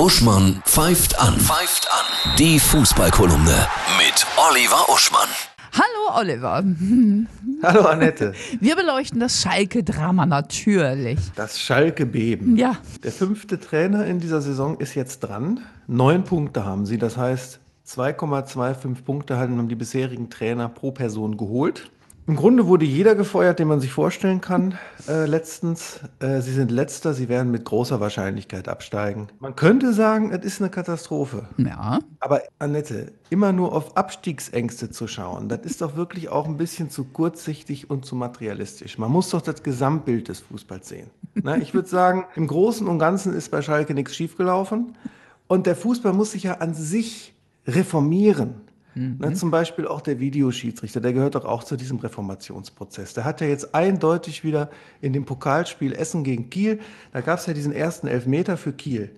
Uschmann pfeift an. Pfeift an. Die Fußballkolumne mit Oliver Uschmann. Hallo Oliver. Hallo Annette. Wir beleuchten das Schalke-Drama natürlich. Das Schalke-Beben. Ja. Der fünfte Trainer in dieser Saison ist jetzt dran. Neun Punkte haben sie. Das heißt, 2,25 Punkte haben die bisherigen Trainer pro Person geholt. Im Grunde wurde jeder gefeuert, den man sich vorstellen kann, äh, letztens. Äh, sie sind letzter, sie werden mit großer Wahrscheinlichkeit absteigen. Man könnte sagen, es ist eine Katastrophe. Ja. Aber Annette, immer nur auf Abstiegsängste zu schauen, das ist doch wirklich auch ein bisschen zu kurzsichtig und zu materialistisch. Man muss doch das Gesamtbild des Fußballs sehen. Na, ich würde sagen, im Großen und Ganzen ist bei Schalke nichts schiefgelaufen. Und der Fußball muss sich ja an sich reformieren. Na, zum Beispiel auch der Videoschiedsrichter, der gehört doch auch zu diesem Reformationsprozess. Der hat ja jetzt eindeutig wieder in dem Pokalspiel Essen gegen Kiel, da gab es ja diesen ersten Elfmeter für Kiel.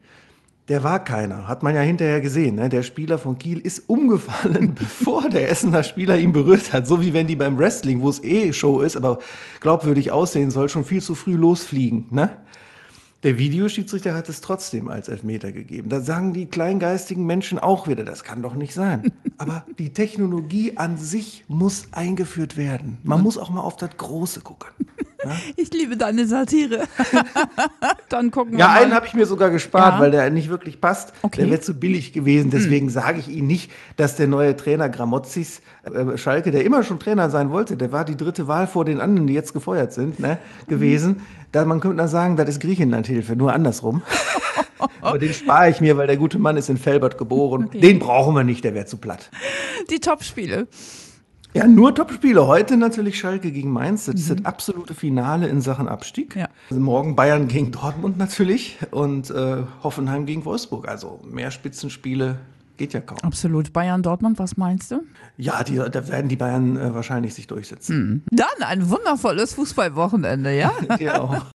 Der war keiner, hat man ja hinterher gesehen. Ne? Der Spieler von Kiel ist umgefallen, bevor der Essener Spieler ihn berührt hat. So wie wenn die beim Wrestling, wo es eh Show ist, aber glaubwürdig aussehen soll, schon viel zu früh losfliegen. Ne? Der Videoschiedsrichter hat es trotzdem als Elfmeter gegeben. Da sagen die kleingeistigen Menschen auch wieder, das kann doch nicht sein. Aber die Technologie an sich muss eingeführt werden. Man muss auch mal auf das Große gucken. Ja, Ich liebe deine Satire. Dann gucken wir ja einen habe ich mir sogar gespart, Ja. weil der nicht wirklich passt. Okay. Der wäre zu billig gewesen. Deswegen sage ich Ihnen nicht, dass der neue Trainer Gramozis äh, Schalke, der immer schon Trainer sein wollte, der war die dritte Wahl vor den anderen, die jetzt gefeuert sind, ne, gewesen. Da, man könnte da sagen, das ist Griechenlandhilfe, nur andersrum. Aber den spare ich mir, weil der gute Mann ist in Felbert geboren. Den brauchen wir nicht, der wäre zu platt. Die Topspiele. Ja, nur Topspiele. Heute natürlich Schalke gegen Mainz. Das ist das absolute Finale in Sachen Abstieg. Ja. Also morgen Bayern gegen Dortmund natürlich und äh, Hoffenheim gegen Wolfsburg. Also mehr Spitzenspiele geht ja kaum. Absolut. Bayern, Dortmund, was meinst du? Ja, die, da werden die Bayern äh, wahrscheinlich sich durchsetzen. Dann ein wundervolles Fußballwochenende, ja? Ja, auch.